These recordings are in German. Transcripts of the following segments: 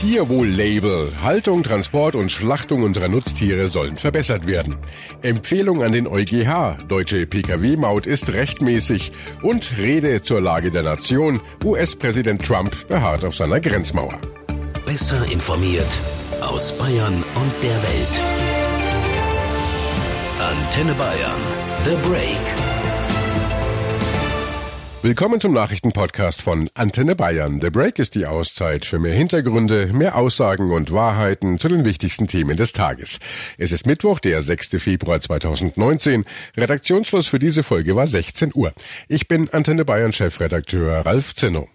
Tierwohl-Label. Haltung, Transport und Schlachtung unserer Nutztiere sollen verbessert werden. Empfehlung an den EuGH. Deutsche Pkw-Maut ist rechtmäßig. Und Rede zur Lage der Nation. US-Präsident Trump beharrt auf seiner Grenzmauer. Besser informiert aus Bayern und der Welt. Antenne Bayern. The Break. Willkommen zum Nachrichtenpodcast von Antenne Bayern. The Break ist die Auszeit für mehr Hintergründe, mehr Aussagen und Wahrheiten zu den wichtigsten Themen des Tages. Es ist Mittwoch, der 6. Februar 2019. Redaktionsschluss für diese Folge war 16 Uhr. Ich bin Antenne Bayern Chefredakteur Ralf Zinno.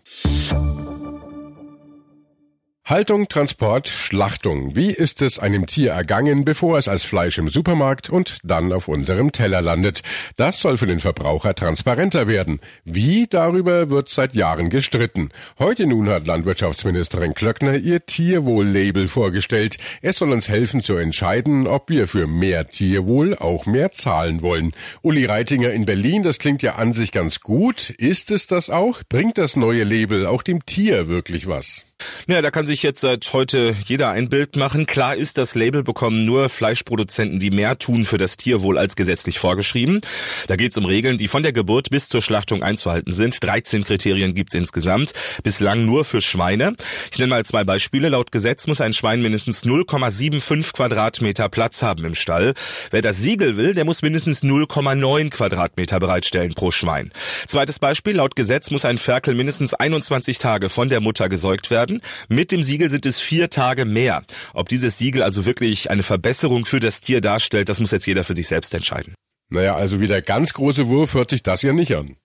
Haltung, Transport, Schlachtung. Wie ist es einem Tier ergangen, bevor es als Fleisch im Supermarkt und dann auf unserem Teller landet? Das soll für den Verbraucher transparenter werden. Wie? Darüber wird seit Jahren gestritten. Heute nun hat Landwirtschaftsministerin Klöckner ihr Tierwohl-Label vorgestellt. Es soll uns helfen zu entscheiden, ob wir für mehr Tierwohl auch mehr zahlen wollen. Uli Reitinger in Berlin, das klingt ja an sich ganz gut. Ist es das auch? Bringt das neue Label auch dem Tier wirklich was? Ja, da kann sich jetzt seit heute jeder ein Bild machen. Klar ist, das Label bekommen nur Fleischproduzenten, die mehr tun für das Tierwohl als gesetzlich vorgeschrieben. Da geht es um Regeln, die von der Geburt bis zur Schlachtung einzuhalten sind. 13 Kriterien gibt's insgesamt, bislang nur für Schweine. Ich nenne mal zwei Beispiele. Laut Gesetz muss ein Schwein mindestens 0,75 Quadratmeter Platz haben im Stall. Wer das Siegel will, der muss mindestens 0,9 Quadratmeter bereitstellen pro Schwein. Zweites Beispiel. Laut Gesetz muss ein Ferkel mindestens 21 Tage von der Mutter gesäugt werden werden. Mit dem Siegel sind es vier Tage mehr. Ob dieses Siegel also wirklich eine Verbesserung für das Tier darstellt, das muss jetzt jeder für sich selbst entscheiden. Naja, also wie der ganz große Wurf hört sich das ja nicht an.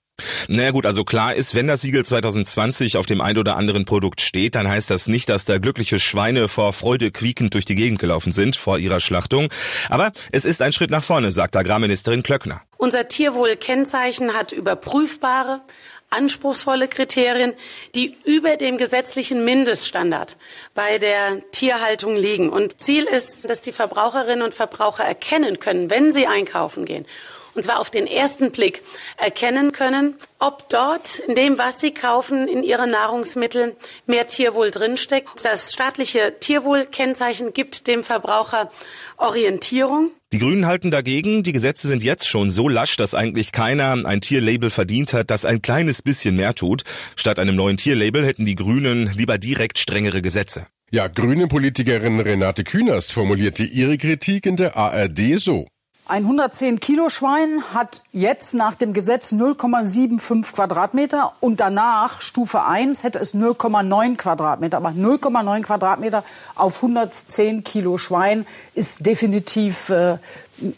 Naja gut, also klar ist, wenn das Siegel 2020 auf dem ein oder anderen Produkt steht, dann heißt das nicht, dass da glückliche Schweine vor Freude quiekend durch die Gegend gelaufen sind vor ihrer Schlachtung. Aber es ist ein Schritt nach vorne, sagt Agrarministerin Klöckner. Unser Tierwohlkennzeichen hat überprüfbare, anspruchsvolle Kriterien, die über dem gesetzlichen Mindeststandard bei der Tierhaltung liegen. Und Ziel ist, dass die Verbraucherinnen und Verbraucher erkennen können, wenn sie einkaufen gehen und zwar auf den ersten Blick erkennen können, ob dort in dem, was sie kaufen, in ihren Nahrungsmitteln mehr Tierwohl drinsteckt. Das staatliche Tierwohlkennzeichen gibt dem Verbraucher Orientierung. Die Grünen halten dagegen, die Gesetze sind jetzt schon so lasch, dass eigentlich keiner ein Tierlabel verdient hat, das ein kleines bisschen mehr tut. Statt einem neuen Tierlabel hätten die Grünen lieber direkt strengere Gesetze. Ja, grüne Politikerin Renate Künast formulierte ihre Kritik in der ARD so. Ein 110 Kilo Schwein hat jetzt nach dem Gesetz 0,75 Quadratmeter und danach Stufe 1 hätte es 0,9 Quadratmeter. Aber 0,9 Quadratmeter auf 110 Kilo Schwein ist definitiv äh,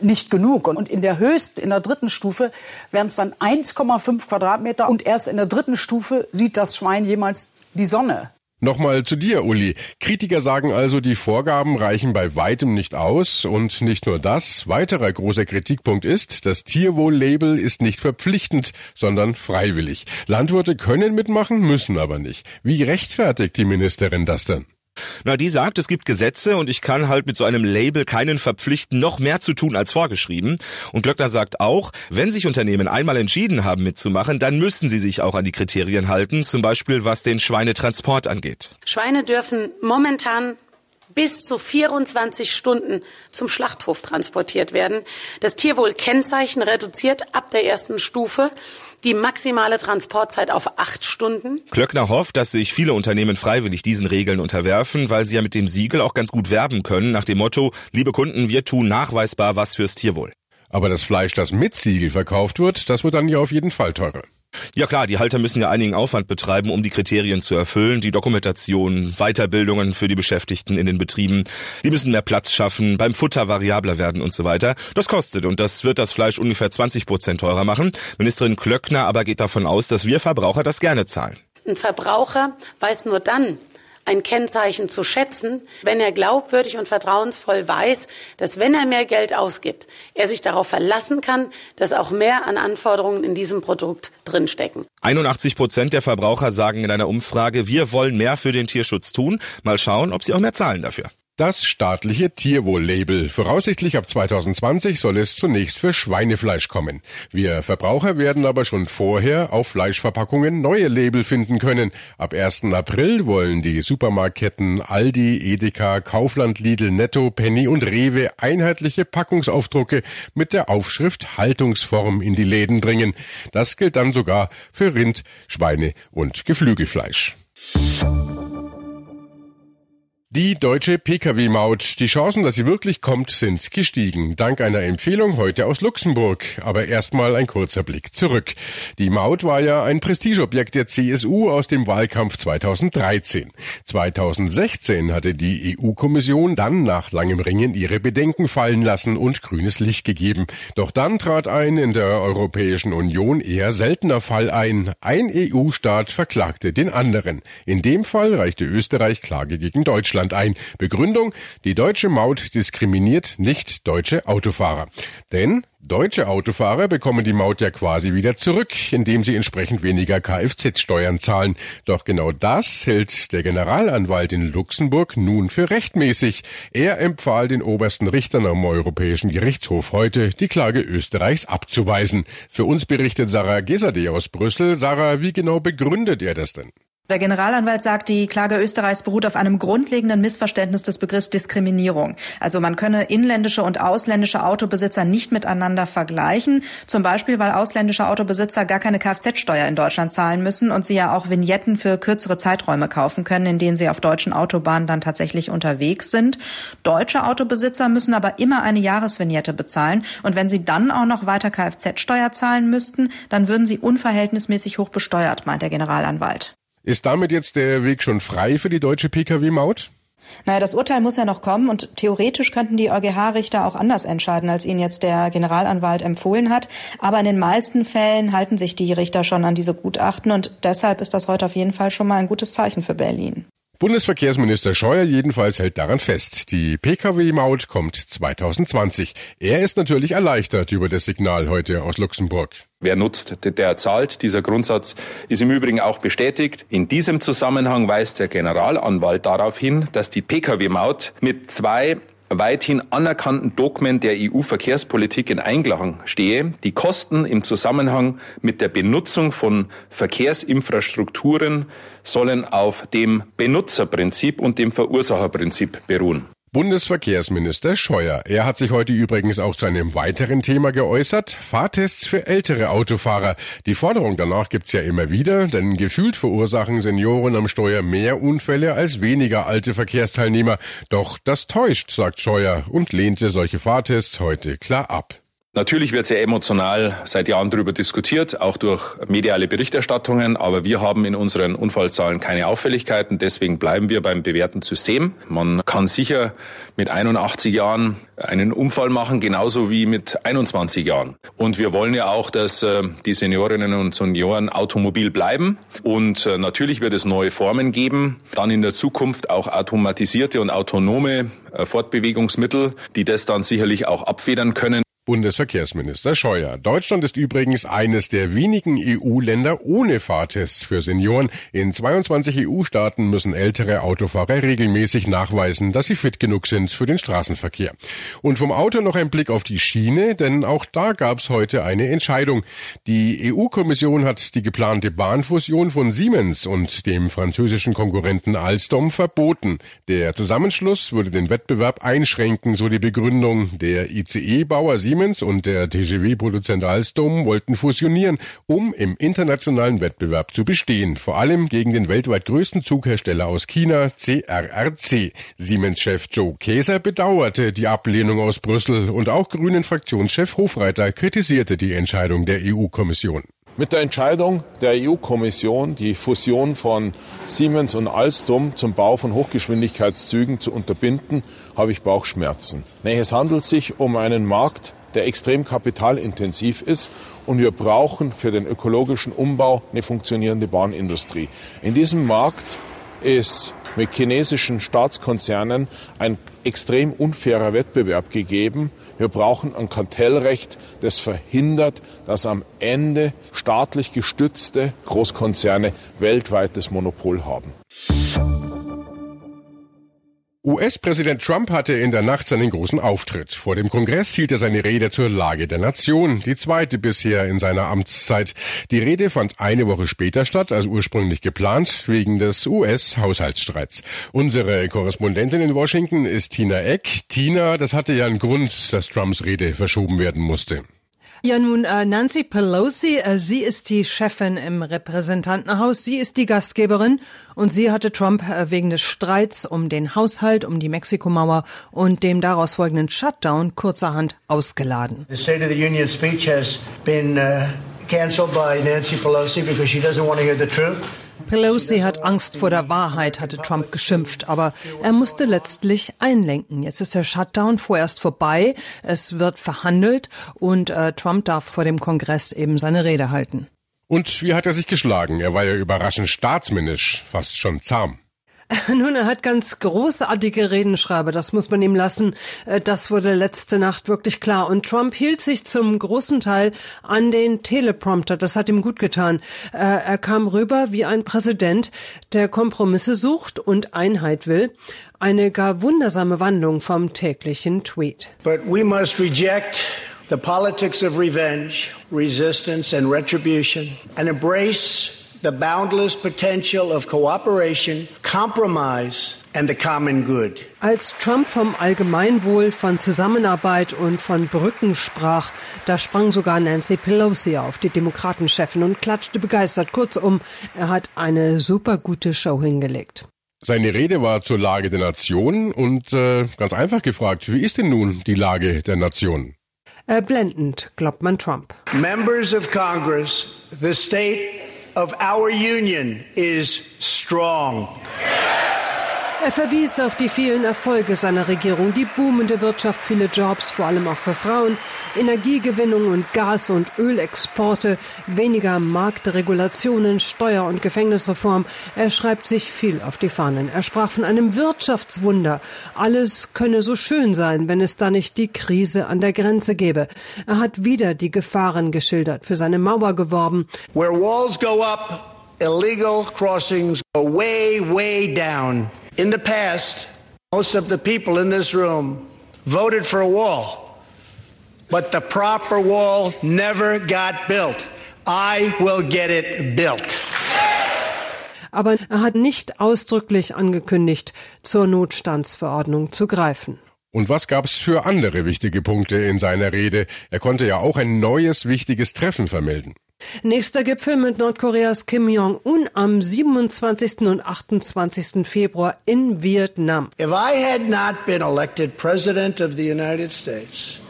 nicht genug. Und in der höchsten, in der dritten Stufe wären es dann 1,5 Quadratmeter und erst in der dritten Stufe sieht das Schwein jemals die Sonne. Nochmal zu dir, Uli. Kritiker sagen also, die Vorgaben reichen bei weitem nicht aus. Und nicht nur das. Weiterer großer Kritikpunkt ist, das Tierwohl-Label ist nicht verpflichtend, sondern freiwillig. Landwirte können mitmachen, müssen aber nicht. Wie rechtfertigt die Ministerin das denn? Na, die sagt, es gibt Gesetze und ich kann halt mit so einem Label keinen verpflichten, noch mehr zu tun als vorgeschrieben. Und Glöckner sagt auch, wenn sich Unternehmen einmal entschieden haben mitzumachen, dann müssen sie sich auch an die Kriterien halten, zum Beispiel was den Schweinetransport angeht. Schweine dürfen momentan bis zu 24 Stunden zum Schlachthof transportiert werden. Das Tierwohlkennzeichen reduziert ab der ersten Stufe die maximale Transportzeit auf acht Stunden. Klöckner hofft, dass sich viele Unternehmen freiwillig diesen Regeln unterwerfen, weil sie ja mit dem Siegel auch ganz gut werben können, nach dem Motto, liebe Kunden, wir tun nachweisbar was fürs Tierwohl. Aber das Fleisch, das mit Siegel verkauft wird, das wird dann ja auf jeden Fall teurer. Ja klar, die Halter müssen ja einigen Aufwand betreiben, um die Kriterien zu erfüllen. Die Dokumentation, Weiterbildungen für die Beschäftigten in den Betrieben. Die müssen mehr Platz schaffen, beim Futter variabler werden und so weiter. Das kostet und das wird das Fleisch ungefähr 20 Prozent teurer machen. Ministerin Klöckner aber geht davon aus, dass wir Verbraucher das gerne zahlen. Ein Verbraucher weiß nur dann, ein Kennzeichen zu schätzen, wenn er glaubwürdig und vertrauensvoll weiß, dass wenn er mehr Geld ausgibt, er sich darauf verlassen kann, dass auch mehr an Anforderungen in diesem Produkt drinstecken. 81 Prozent der Verbraucher sagen in einer Umfrage, wir wollen mehr für den Tierschutz tun. Mal schauen, ob sie auch mehr zahlen dafür. Das staatliche Tierwohl-Label. Voraussichtlich ab 2020 soll es zunächst für Schweinefleisch kommen. Wir Verbraucher werden aber schon vorher auf Fleischverpackungen neue Label finden können. Ab 1. April wollen die Supermarktketten Aldi, Edeka, Kaufland, Lidl, Netto, Penny und Rewe einheitliche Packungsaufdrucke mit der Aufschrift Haltungsform in die Läden bringen. Das gilt dann sogar für Rind, Schweine und Geflügelfleisch. Die deutsche Pkw-Maut. Die Chancen, dass sie wirklich kommt, sind gestiegen. Dank einer Empfehlung heute aus Luxemburg. Aber erstmal ein kurzer Blick zurück. Die Maut war ja ein Prestigeobjekt der CSU aus dem Wahlkampf 2013. 2016 hatte die EU-Kommission dann nach langem Ringen ihre Bedenken fallen lassen und grünes Licht gegeben. Doch dann trat ein in der Europäischen Union eher seltener Fall ein. Ein EU-Staat verklagte den anderen. In dem Fall reichte Österreich Klage gegen Deutschland. Deutschland ein. Begründung, die deutsche Maut diskriminiert nicht deutsche Autofahrer. Denn Deutsche Autofahrer bekommen die Maut ja quasi wieder zurück, indem sie entsprechend weniger Kfz-Steuern zahlen. Doch genau das hält der Generalanwalt in Luxemburg nun für rechtmäßig. Er empfahl den obersten Richtern am Europäischen Gerichtshof heute, die Klage Österreichs abzuweisen. Für uns berichtet Sarah Gesade aus Brüssel. Sarah, wie genau begründet er das denn? Der Generalanwalt sagt, die Klage Österreichs beruht auf einem grundlegenden Missverständnis des Begriffs Diskriminierung. Also man könne inländische und ausländische Autobesitzer nicht miteinander vergleichen. Zum Beispiel, weil ausländische Autobesitzer gar keine Kfz-Steuer in Deutschland zahlen müssen und sie ja auch Vignetten für kürzere Zeiträume kaufen können, in denen sie auf deutschen Autobahnen dann tatsächlich unterwegs sind. Deutsche Autobesitzer müssen aber immer eine Jahresvignette bezahlen. Und wenn sie dann auch noch weiter Kfz-Steuer zahlen müssten, dann würden sie unverhältnismäßig hoch besteuert, meint der Generalanwalt. Ist damit jetzt der Weg schon frei für die deutsche Pkw-Maut? Naja, das Urteil muss ja noch kommen und theoretisch könnten die EuGH-Richter auch anders entscheiden, als ihnen jetzt der Generalanwalt empfohlen hat. Aber in den meisten Fällen halten sich die Richter schon an diese Gutachten und deshalb ist das heute auf jeden Fall schon mal ein gutes Zeichen für Berlin. Bundesverkehrsminister Scheuer jedenfalls hält daran fest. Die Pkw-Maut kommt 2020. Er ist natürlich erleichtert über das Signal heute aus Luxemburg. Wer nutzt, der zahlt. Dieser Grundsatz ist im Übrigen auch bestätigt. In diesem Zusammenhang weist der Generalanwalt darauf hin, dass die Pkw-Maut mit zwei weithin anerkannten Dogmen der EU-Verkehrspolitik in Einklang stehe, die Kosten im Zusammenhang mit der Benutzung von Verkehrsinfrastrukturen sollen auf dem Benutzerprinzip und dem Verursacherprinzip beruhen. Bundesverkehrsminister Scheuer. Er hat sich heute übrigens auch zu einem weiteren Thema geäußert. Fahrtests für ältere Autofahrer. Die Forderung danach gibt's ja immer wieder, denn gefühlt verursachen Senioren am Steuer mehr Unfälle als weniger alte Verkehrsteilnehmer. Doch das täuscht, sagt Scheuer und lehnte solche Fahrtests heute klar ab. Natürlich wird sehr emotional seit Jahren darüber diskutiert, auch durch mediale Berichterstattungen, aber wir haben in unseren Unfallzahlen keine Auffälligkeiten, deswegen bleiben wir beim bewährten System. Man kann sicher mit 81 Jahren einen Unfall machen, genauso wie mit 21 Jahren. Und wir wollen ja auch, dass äh, die Seniorinnen und Senioren automobil bleiben. Und äh, natürlich wird es neue Formen geben, dann in der Zukunft auch automatisierte und autonome äh, Fortbewegungsmittel, die das dann sicherlich auch abfedern können. Bundesverkehrsminister Scheuer. Deutschland ist übrigens eines der wenigen EU-Länder ohne Fahrtests für Senioren. In 22 EU-Staaten müssen ältere Autofahrer regelmäßig nachweisen, dass sie fit genug sind für den Straßenverkehr. Und vom Auto noch ein Blick auf die Schiene, denn auch da gab es heute eine Entscheidung. Die EU-Kommission hat die geplante Bahnfusion von Siemens und dem französischen Konkurrenten Alstom verboten. Der Zusammenschluss würde den Wettbewerb einschränken, so die Begründung. Der ICE-Bauer Siemens und der TGW-Produzent Alstom wollten fusionieren, um im internationalen Wettbewerb zu bestehen, vor allem gegen den weltweit größten Zughersteller aus China, CRRC. Siemens-Chef Joe Käser bedauerte die Ablehnung aus Brüssel und auch Grünen Fraktionschef Hofreiter kritisierte die Entscheidung der EU-Kommission. Mit der Entscheidung der EU-Kommission, die Fusion von Siemens und Alstom zum Bau von Hochgeschwindigkeitszügen zu unterbinden, habe ich Bauchschmerzen. Es handelt sich um einen Markt, der extrem kapitalintensiv ist und wir brauchen für den ökologischen Umbau eine funktionierende Bahnindustrie. In diesem Markt ist mit chinesischen Staatskonzernen ein extrem unfairer Wettbewerb gegeben. Wir brauchen ein Kartellrecht, das verhindert, dass am Ende staatlich gestützte Großkonzerne weltweit das Monopol haben. US-Präsident Trump hatte in der Nacht seinen großen Auftritt. Vor dem Kongress hielt er seine Rede zur Lage der Nation, die zweite bisher in seiner Amtszeit. Die Rede fand eine Woche später statt als ursprünglich geplant, wegen des US-Haushaltsstreits. Unsere Korrespondentin in Washington ist Tina Eck. Tina, das hatte ja einen Grund, dass Trumps Rede verschoben werden musste. Ja, nun, äh, Nancy Pelosi, äh, sie ist die Chefin im Repräsentantenhaus, sie ist die Gastgeberin und sie hatte Trump äh, wegen des Streits um den Haushalt, um die Mexikomauer und dem daraus folgenden Shutdown kurzerhand ausgeladen. The State of the Union speech has been uh, canceled by Nancy Pelosi because she doesn't want to hear the truth. Pelosi hat Angst vor der Wahrheit, hatte Trump geschimpft, aber er musste letztlich einlenken. Jetzt ist der Shutdown vorerst vorbei, es wird verhandelt und äh, Trump darf vor dem Kongress eben seine Rede halten. Und wie hat er sich geschlagen? Er war ja überraschend staatsmännisch, fast schon zahm. Nun, er hat ganz großartige Redenschreiber, das muss man ihm lassen. Äh, das wurde letzte Nacht wirklich klar. Und Trump hielt sich zum großen Teil an den Teleprompter. Das hat ihm gut getan. Äh, er kam rüber wie ein Präsident, der Kompromisse sucht und Einheit will. Eine gar wundersame Wandlung vom täglichen Tweet. But we must reject the politics of revenge, resistance and retribution and embrace the boundless potential of cooperation, compromise and the common good. Als Trump vom Allgemeinwohl, von Zusammenarbeit und von Brücken sprach, da sprang sogar Nancy Pelosi auf, die Demokratenchefin, und klatschte begeistert. Kurzum, er hat eine super gute Show hingelegt. Seine Rede war zur Lage der Nation und äh, ganz einfach gefragt, wie ist denn nun die Lage der Nation? Äh, blendend, glaubt man Trump. Members of Congress, the state of our union is strong. Er verwies auf die vielen Erfolge seiner Regierung, die boomende Wirtschaft, viele Jobs, vor allem auch für Frauen, Energiegewinnung und Gas- und Ölexporte, weniger Marktregulationen, Steuer- und Gefängnisreform. Er schreibt sich viel auf die Fahnen. Er sprach von einem Wirtschaftswunder. Alles könne so schön sein, wenn es da nicht die Krise an der Grenze gäbe. Er hat wieder die Gefahren geschildert, für seine Mauer geworben. Where walls go up, illegal crossings go way, way down. In the past, most of the people in this room voted for a wall, but the proper wall never got built. I will get it built. Aber er hat nicht ausdrücklich angekündigt, zur Notstandsverordnung zu greifen. Und was gab's für andere wichtige Punkte in seiner Rede? Er konnte ja auch ein neues wichtiges Treffen vermelden. Nächster Gipfel mit Nordkoreas Kim Jong-un am 27. und 28. Februar in Vietnam. If I had not been elected President of the United States,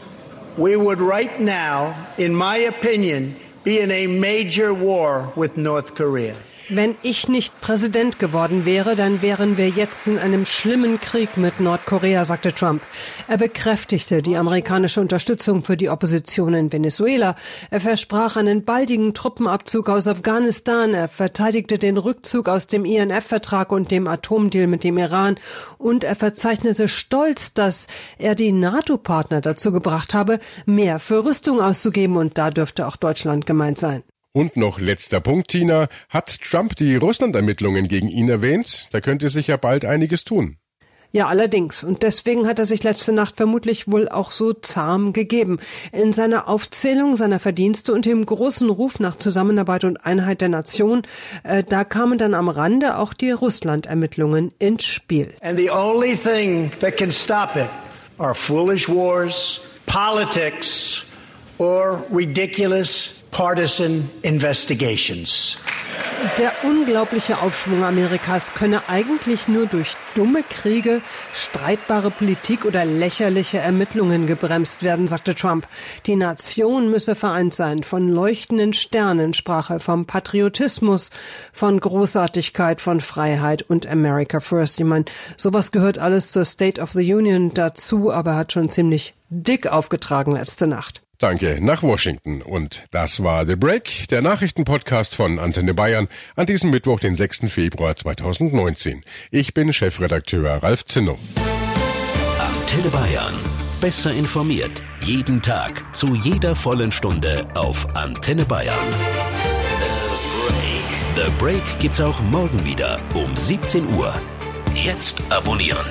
we would right now, in my opinion, be in a major war with North Korea. Wenn ich nicht Präsident geworden wäre, dann wären wir jetzt in einem schlimmen Krieg mit Nordkorea, sagte Trump. Er bekräftigte die amerikanische Unterstützung für die Opposition in Venezuela. Er versprach einen baldigen Truppenabzug aus Afghanistan. Er verteidigte den Rückzug aus dem INF-Vertrag und dem Atomdeal mit dem Iran. Und er verzeichnete stolz, dass er die NATO-Partner dazu gebracht habe, mehr für Rüstung auszugeben. Und da dürfte auch Deutschland gemeint sein. Und noch letzter Punkt, Tina. Hat Trump die Russland-Ermittlungen gegen ihn erwähnt? Da könnte sich ja bald einiges tun. Ja, allerdings. Und deswegen hat er sich letzte Nacht vermutlich wohl auch so zahm gegeben. In seiner Aufzählung seiner Verdienste und dem großen Ruf nach Zusammenarbeit und Einheit der Nation, äh, da kamen dann am Rande auch die Russland-Ermittlungen ins Spiel. And the only thing that can stop it are foolish wars, politics, or ridiculous partisan investigations. Der unglaubliche Aufschwung Amerikas könne eigentlich nur durch dumme Kriege, streitbare Politik oder lächerliche Ermittlungen gebremst werden, sagte Trump. Die Nation müsse vereint sein. Von leuchtenden Sternen sprach er, vom Patriotismus, von Großartigkeit, von Freiheit und America First. Ich meine, sowas gehört alles zur State of the Union dazu, aber hat schon ziemlich dick aufgetragen letzte Nacht. Danke nach Washington. Und das war The Break, der Nachrichtenpodcast von Antenne Bayern an diesem Mittwoch, den 6. Februar 2019. Ich bin Chefredakteur Ralf Zinno. Antenne Bayern. Besser informiert. Jeden Tag. Zu jeder vollen Stunde auf Antenne Bayern. The Break. The Break gibt's auch morgen wieder um 17 Uhr. Jetzt abonnieren.